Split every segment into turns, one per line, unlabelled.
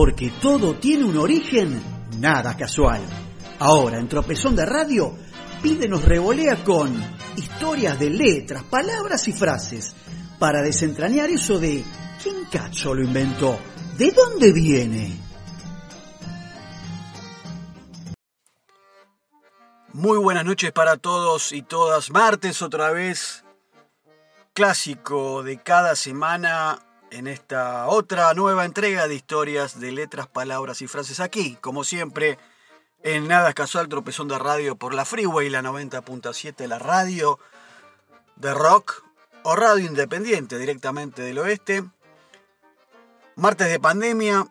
porque todo tiene un origen nada casual. Ahora, en Tropezón de Radio, Pide nos revolea con historias de letras, palabras y frases para desentrañar eso de ¿quién cacho lo inventó? ¿De dónde viene?
Muy buenas noches para todos y todas. Martes otra vez, clásico de cada semana en esta otra nueva entrega de historias de letras, palabras y frases aquí, como siempre, en Nada Casual Tropezón de Radio por la Freeway, la 90.7, la radio de rock o radio independiente directamente del oeste. Martes de pandemia,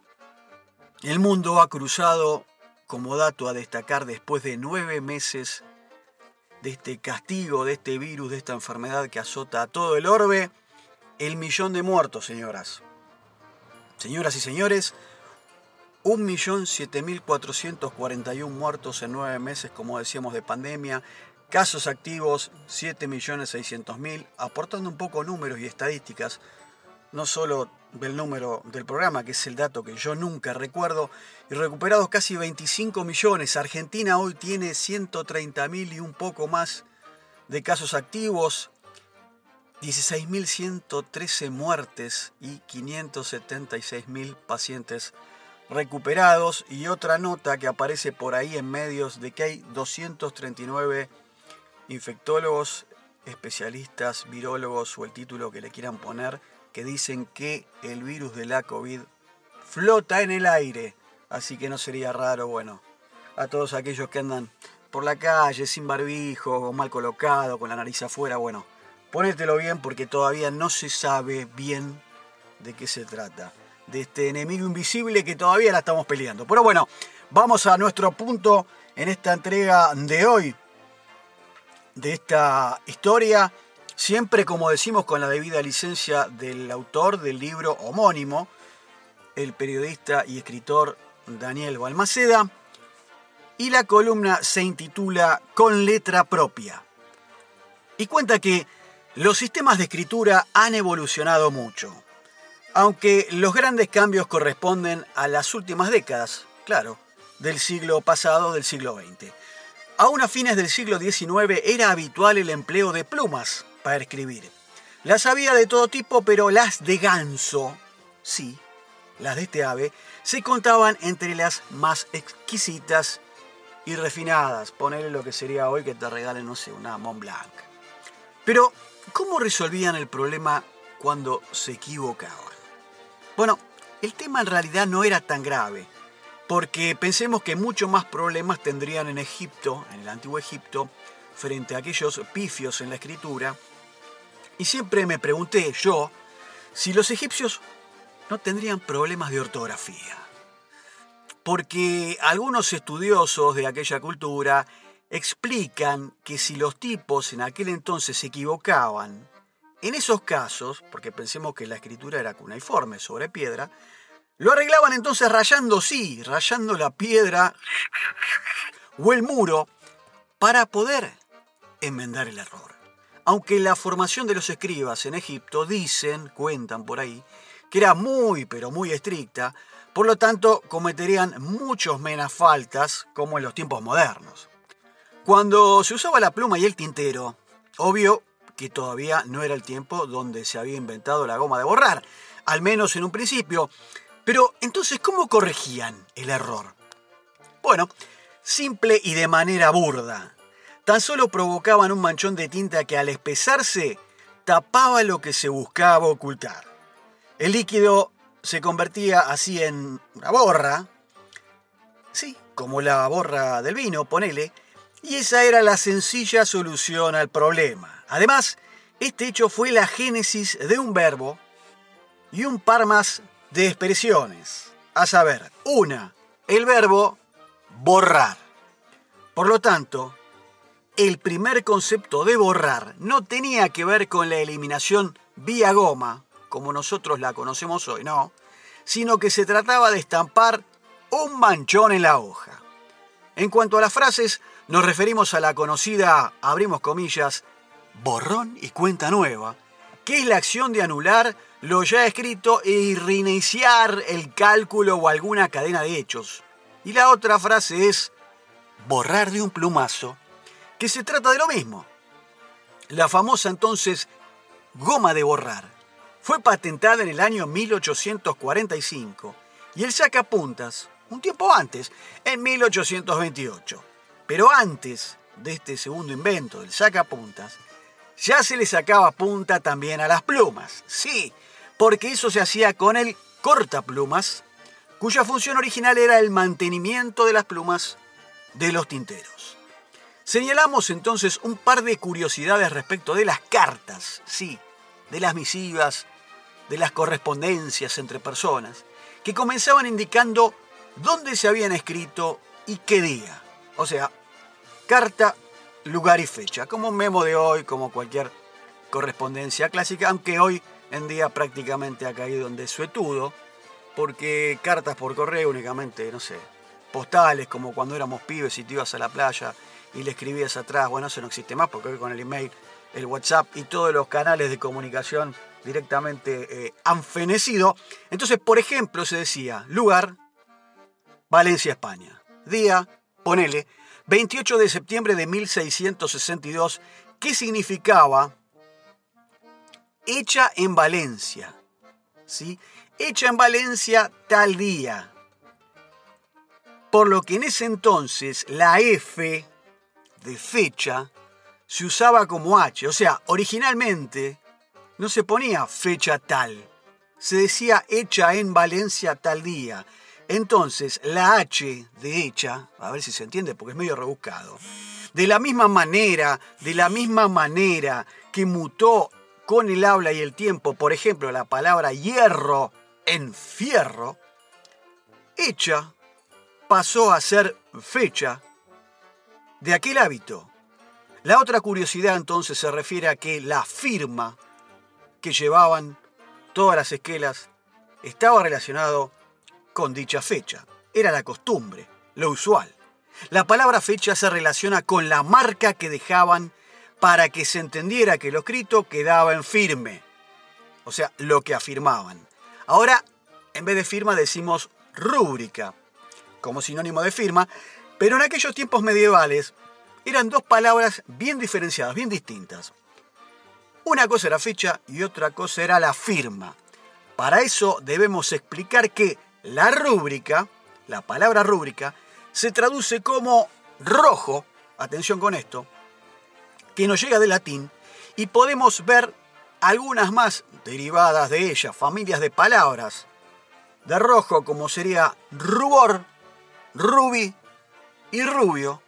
el mundo ha cruzado como dato a destacar después de nueve meses de este castigo, de este virus, de esta enfermedad que azota a todo el orbe, el millón de muertos, señoras. Señoras y señores, 1.7441 muertos en nueve meses, como decíamos, de pandemia. Casos activos, 7.600.000, aportando un poco números y estadísticas, no solo del número del programa, que es el dato que yo nunca recuerdo, y recuperados casi 25 millones. Argentina hoy tiene 130 mil y un poco más de casos activos, 16.113 muertes y 576.000 pacientes recuperados. Y otra nota que aparece por ahí en medios de que hay 239 infectólogos, especialistas, virólogos o el título que le quieran poner, que dicen que el virus de la COVID flota en el aire. Así que no sería raro, bueno, a todos aquellos que andan por la calle sin barbijo o mal colocado, con la nariz afuera, bueno, ponételo bien porque todavía no se sabe bien de qué se trata. De este enemigo invisible que todavía la estamos peleando. Pero bueno, vamos a nuestro punto en esta entrega de hoy, de esta historia siempre como decimos con la debida licencia del autor del libro homónimo, el periodista y escritor Daniel Balmaceda, y la columna se intitula Con letra propia. Y cuenta que los sistemas de escritura han evolucionado mucho, aunque los grandes cambios corresponden a las últimas décadas, claro, del siglo pasado, del siglo XX. Aún a fines del siglo XIX era habitual el empleo de plumas para escribir. Las había de todo tipo, pero las de ganso, sí, las de este ave, se contaban entre las más exquisitas y refinadas. Ponerle lo que sería hoy que te regalen, no sé, una Mont Blanc. Pero, ¿cómo resolvían el problema cuando se equivocaban? Bueno, el tema en realidad no era tan grave, porque pensemos que muchos más problemas tendrían en Egipto, en el antiguo Egipto, frente a aquellos pifios en la escritura, y siempre me pregunté yo si los egipcios no tendrían problemas de ortografía. Porque algunos estudiosos de aquella cultura explican que si los tipos en aquel entonces se equivocaban, en esos casos, porque pensemos que la escritura era cuneiforme sobre piedra, lo arreglaban entonces rayando, sí, rayando la piedra o el muro para poder enmendar el error aunque la formación de los escribas en Egipto dicen, cuentan por ahí, que era muy pero muy estricta, por lo tanto cometerían muchos menos faltas como en los tiempos modernos. Cuando se usaba la pluma y el tintero, obvio que todavía no era el tiempo donde se había inventado la goma de borrar, al menos en un principio. Pero entonces, ¿cómo corregían el error? Bueno, simple y de manera burda tan solo provocaban un manchón de tinta que al espesarse tapaba lo que se buscaba ocultar. El líquido se convertía así en una borra, sí, como la borra del vino, ponele, y esa era la sencilla solución al problema. Además, este hecho fue la génesis de un verbo y un par más de expresiones, a saber, una, el verbo borrar. Por lo tanto, el primer concepto de borrar no tenía que ver con la eliminación vía goma, como nosotros la conocemos hoy, no, sino que se trataba de estampar un manchón en la hoja. En cuanto a las frases, nos referimos a la conocida, abrimos comillas, borrón y cuenta nueva, que es la acción de anular lo ya escrito y reiniciar el cálculo o alguna cadena de hechos. Y la otra frase es borrar de un plumazo, que se trata de lo mismo. La famosa entonces goma de borrar fue patentada en el año 1845 y el sacapuntas un tiempo antes, en 1828. Pero antes de este segundo invento del sacapuntas, ya se le sacaba punta también a las plumas. Sí, porque eso se hacía con el cortaplumas, cuya función original era el mantenimiento de las plumas de los tinteros. Señalamos entonces un par de curiosidades respecto de las cartas, sí, de las misivas, de las correspondencias entre personas, que comenzaban indicando dónde se habían escrito y qué día. O sea, carta, lugar y fecha, como un memo de hoy, como cualquier correspondencia clásica, aunque hoy en día prácticamente ha caído en desuetudo, porque cartas por correo únicamente, no sé, postales como cuando éramos pibes y te ibas a la playa y le escribías atrás, bueno, eso no existe más porque hoy con el email, el WhatsApp y todos los canales de comunicación directamente eh, han fenecido. Entonces, por ejemplo, se decía lugar, Valencia, España. Día, ponele, 28 de septiembre de 1662, ¿qué significaba hecha en Valencia. ¿sí? Hecha en Valencia tal día. Por lo que en ese entonces la F de fecha se usaba como H. O sea, originalmente no se ponía fecha tal. Se decía hecha en Valencia tal día. Entonces, la H de hecha, a ver si se entiende porque es medio rebuscado, de la misma manera, de la misma manera que mutó con el habla y el tiempo, por ejemplo, la palabra hierro en fierro, hecha pasó a ser fecha de aquel hábito. La otra curiosidad entonces se refiere a que la firma que llevaban todas las esquelas estaba relacionado con dicha fecha. Era la costumbre, lo usual. La palabra fecha se relaciona con la marca que dejaban para que se entendiera que lo escrito quedaba en firme, o sea, lo que afirmaban. Ahora, en vez de firma decimos rúbrica, como sinónimo de firma, pero en aquellos tiempos medievales eran dos palabras bien diferenciadas, bien distintas. Una cosa era fecha y otra cosa era la firma. Para eso debemos explicar que la rúbrica, la palabra rúbrica, se traduce como rojo, atención con esto, que nos llega del latín y podemos ver algunas más derivadas de ella, familias de palabras de rojo como sería rubor, rubi y rubio,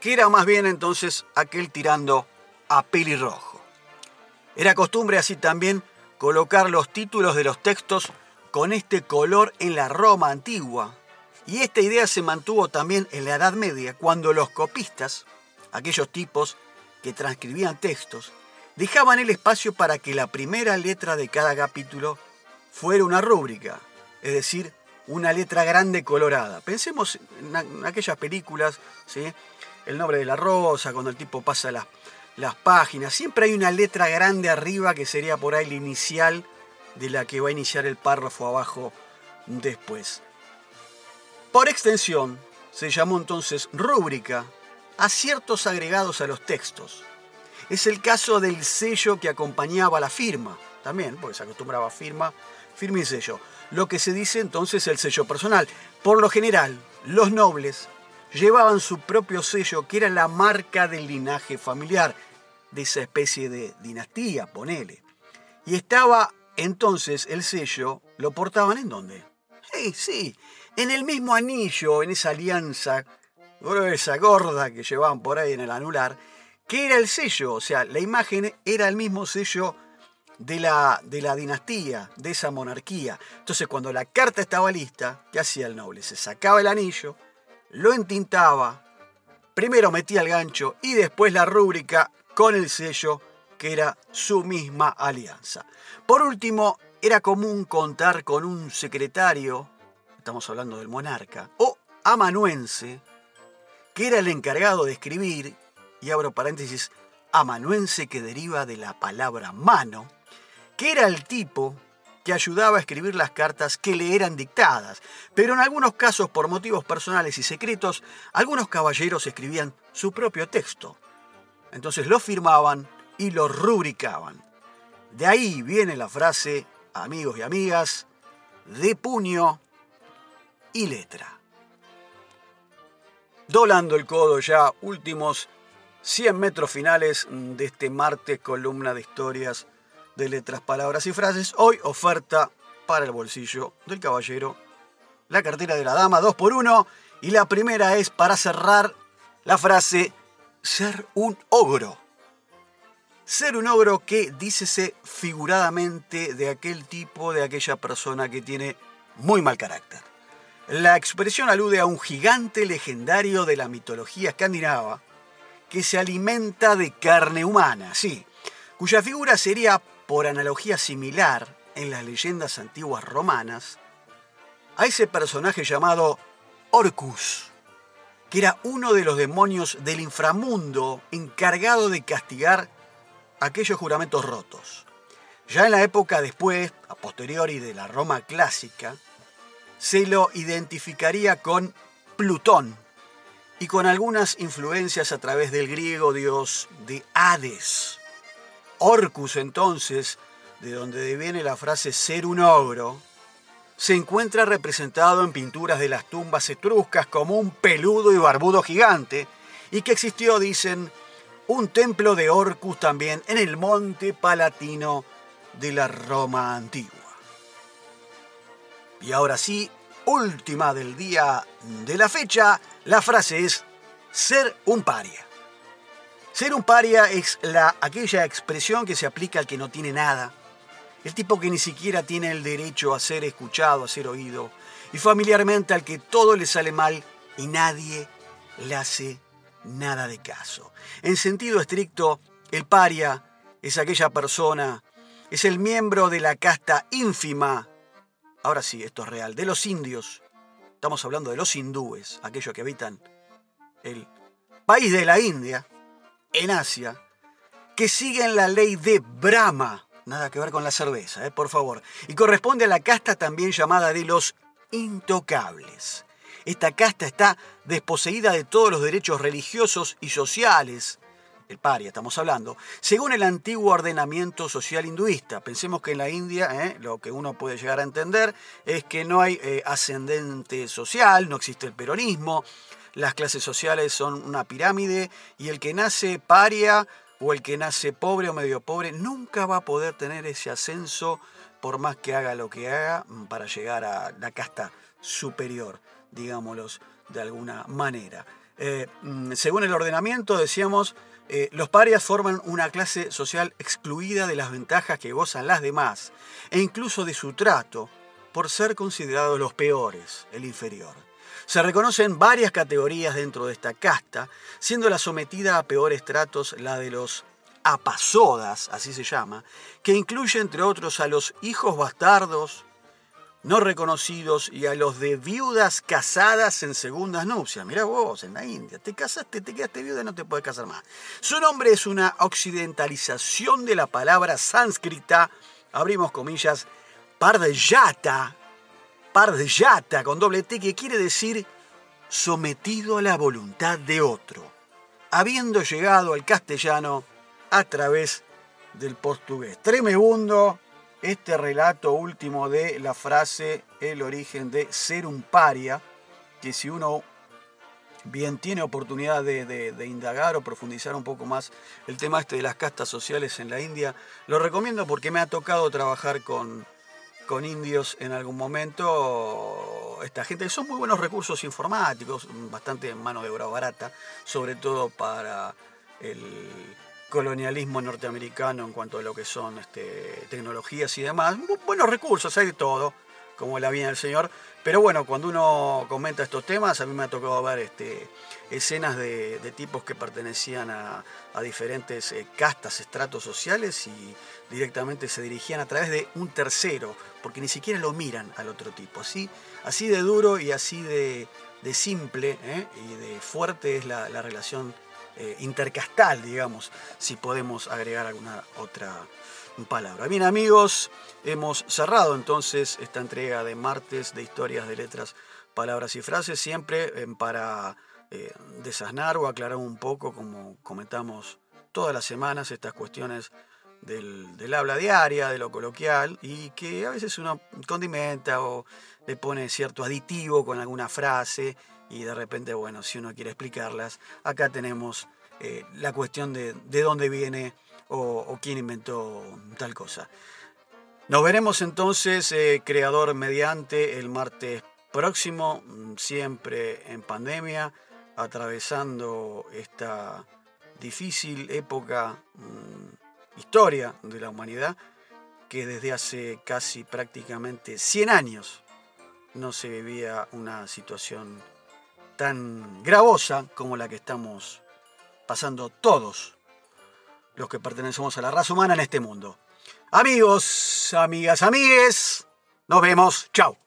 que era más bien entonces aquel tirando a pelirrojo. Era costumbre así también colocar los títulos de los textos con este color en la Roma antigua. Y esta idea se mantuvo también en la Edad Media, cuando los copistas, aquellos tipos que transcribían textos, dejaban el espacio para que la primera letra de cada capítulo fuera una rúbrica, es decir, una letra grande colorada. Pensemos en aquellas películas, ¿sí? El nombre de la rosa, cuando el tipo pasa las, las páginas, siempre hay una letra grande arriba que sería por ahí la inicial de la que va a iniciar el párrafo abajo después. Por extensión, se llamó entonces rúbrica a ciertos agregados a los textos. Es el caso del sello que acompañaba la firma, también, porque se acostumbraba firma, firma y sello. Lo que se dice entonces el sello personal. Por lo general, los nobles llevaban su propio sello, que era la marca del linaje familiar, de esa especie de dinastía, ponele. Y estaba entonces el sello, ¿lo portaban en dónde? Sí, sí, en el mismo anillo, en esa alianza esa gorda que llevaban por ahí en el anular, que era el sello, o sea, la imagen era el mismo sello de la, de la dinastía, de esa monarquía. Entonces, cuando la carta estaba lista, ¿qué hacía el noble? Se sacaba el anillo, lo entintaba, primero metía el gancho y después la rúbrica con el sello que era su misma alianza. Por último, era común contar con un secretario, estamos hablando del monarca, o amanuense, que era el encargado de escribir, y abro paréntesis, amanuense que deriva de la palabra mano, que era el tipo que ayudaba a escribir las cartas que le eran dictadas, pero en algunos casos por motivos personales y secretos, algunos caballeros escribían su propio texto. Entonces lo firmaban y lo rubricaban. De ahí viene la frase, amigos y amigas, de puño y letra. Dolando el codo ya, últimos 100 metros finales de este martes, columna de historias de letras, palabras y frases. Hoy oferta para el bolsillo del caballero, la cartera de la dama, dos por uno. Y la primera es para cerrar la frase, ser un ogro. Ser un ogro que dícese figuradamente de aquel tipo, de aquella persona que tiene muy mal carácter. La expresión alude a un gigante legendario de la mitología escandinava que se alimenta de carne humana, sí, cuya figura sería por analogía similar en las leyendas antiguas romanas, a ese personaje llamado Orcus, que era uno de los demonios del inframundo encargado de castigar aquellos juramentos rotos. Ya en la época después, a posteriori de la Roma clásica, se lo identificaría con Plutón y con algunas influencias a través del griego dios de Hades. Orcus entonces, de donde viene la frase ser un ogro, se encuentra representado en pinturas de las tumbas etruscas como un peludo y barbudo gigante, y que existió, dicen, un templo de Orcus también en el monte palatino de la Roma antigua. Y ahora sí, última del día de la fecha, la frase es ser un paria. Ser un paria es la, aquella expresión que se aplica al que no tiene nada, el tipo que ni siquiera tiene el derecho a ser escuchado, a ser oído, y familiarmente al que todo le sale mal y nadie le hace nada de caso. En sentido estricto, el paria es aquella persona, es el miembro de la casta ínfima, ahora sí, esto es real, de los indios. Estamos hablando de los hindúes, aquellos que habitan el país de la India, en Asia que siguen la ley de Brahma, nada que ver con la cerveza, eh, por favor, y corresponde a la casta también llamada de los intocables. Esta casta está desposeída de todos los derechos religiosos y sociales, el paria estamos hablando, según el antiguo ordenamiento social hinduista. Pensemos que en la India eh, lo que uno puede llegar a entender es que no hay eh, ascendente social, no existe el peronismo, las clases sociales son una pirámide y el que nace paria o el que nace pobre o medio pobre nunca va a poder tener ese ascenso por más que haga lo que haga para llegar a la casta superior, digámoslo de alguna manera. Eh, mm, según el ordenamiento, decíamos, eh, los parias forman una clase social excluida de las ventajas que gozan las demás e incluso de su trato por ser considerados los peores, el inferior. Se reconocen varias categorías dentro de esta casta, siendo la sometida a peores tratos la de los apasodas, así se llama, que incluye entre otros a los hijos bastardos, no reconocidos y a los de viudas casadas en segundas nupcias. Mira vos, en la India, te casaste, te quedaste viuda y no te puedes casar más. Su nombre es una occidentalización de la palabra sánscrita, abrimos comillas, pardeyata, Pardjata con doble T que quiere decir sometido a la voluntad de otro, habiendo llegado al castellano a través del portugués. Tremebundo este relato último de la frase el origen de ser un paria, que si uno bien tiene oportunidad de, indagar o profundizar un poco más el tema este de las castas sociales en la India, lo recomiendo porque me ha tocado trabajar con, con indios en algún momento. Esta gente son muy buenos recursos informáticos, bastante mano de obra barata, sobre todo para el colonialismo norteamericano en cuanto a lo que son este, tecnologías y demás. Buenos recursos, hay de todo, como la vida del Señor. Pero bueno, cuando uno comenta estos temas, a mí me ha tocado ver este, escenas de, tipos que pertenecían a, diferentes eh, castas, estratos sociales y directamente se dirigían a través de un tercero, porque ni siquiera lo miran al otro tipo. Así, así de duro y así de, simple ¿eh? y de fuerte es la, relación eh, intercastal, digamos, si podemos agregar alguna otra palabra. Bien amigos, hemos cerrado entonces esta entrega de martes de historias de letras, palabras y frases, siempre eh, para eh, o aclarar un poco, como comentamos todas las semanas, estas cuestiones del, habla diaria, de lo coloquial, y que a veces uno condimenta o le pone cierto aditivo con alguna frase y de repente, bueno, si uno quiere explicarlas, acá tenemos eh, la cuestión de, de dónde viene o, quién inventó tal cosa. Nos veremos entonces, eh, creador mediante, el martes próximo, mm, siempre en pandemia, atravesando esta difícil época, mm, historia de la humanidad, que desde hace casi prácticamente 100 años no se vivía una situación tan gravosa como la que estamos pasando todos los que pertenecemos a la raza humana en este mundo. Amigos, amigas, amigues, nos vemos. Chao.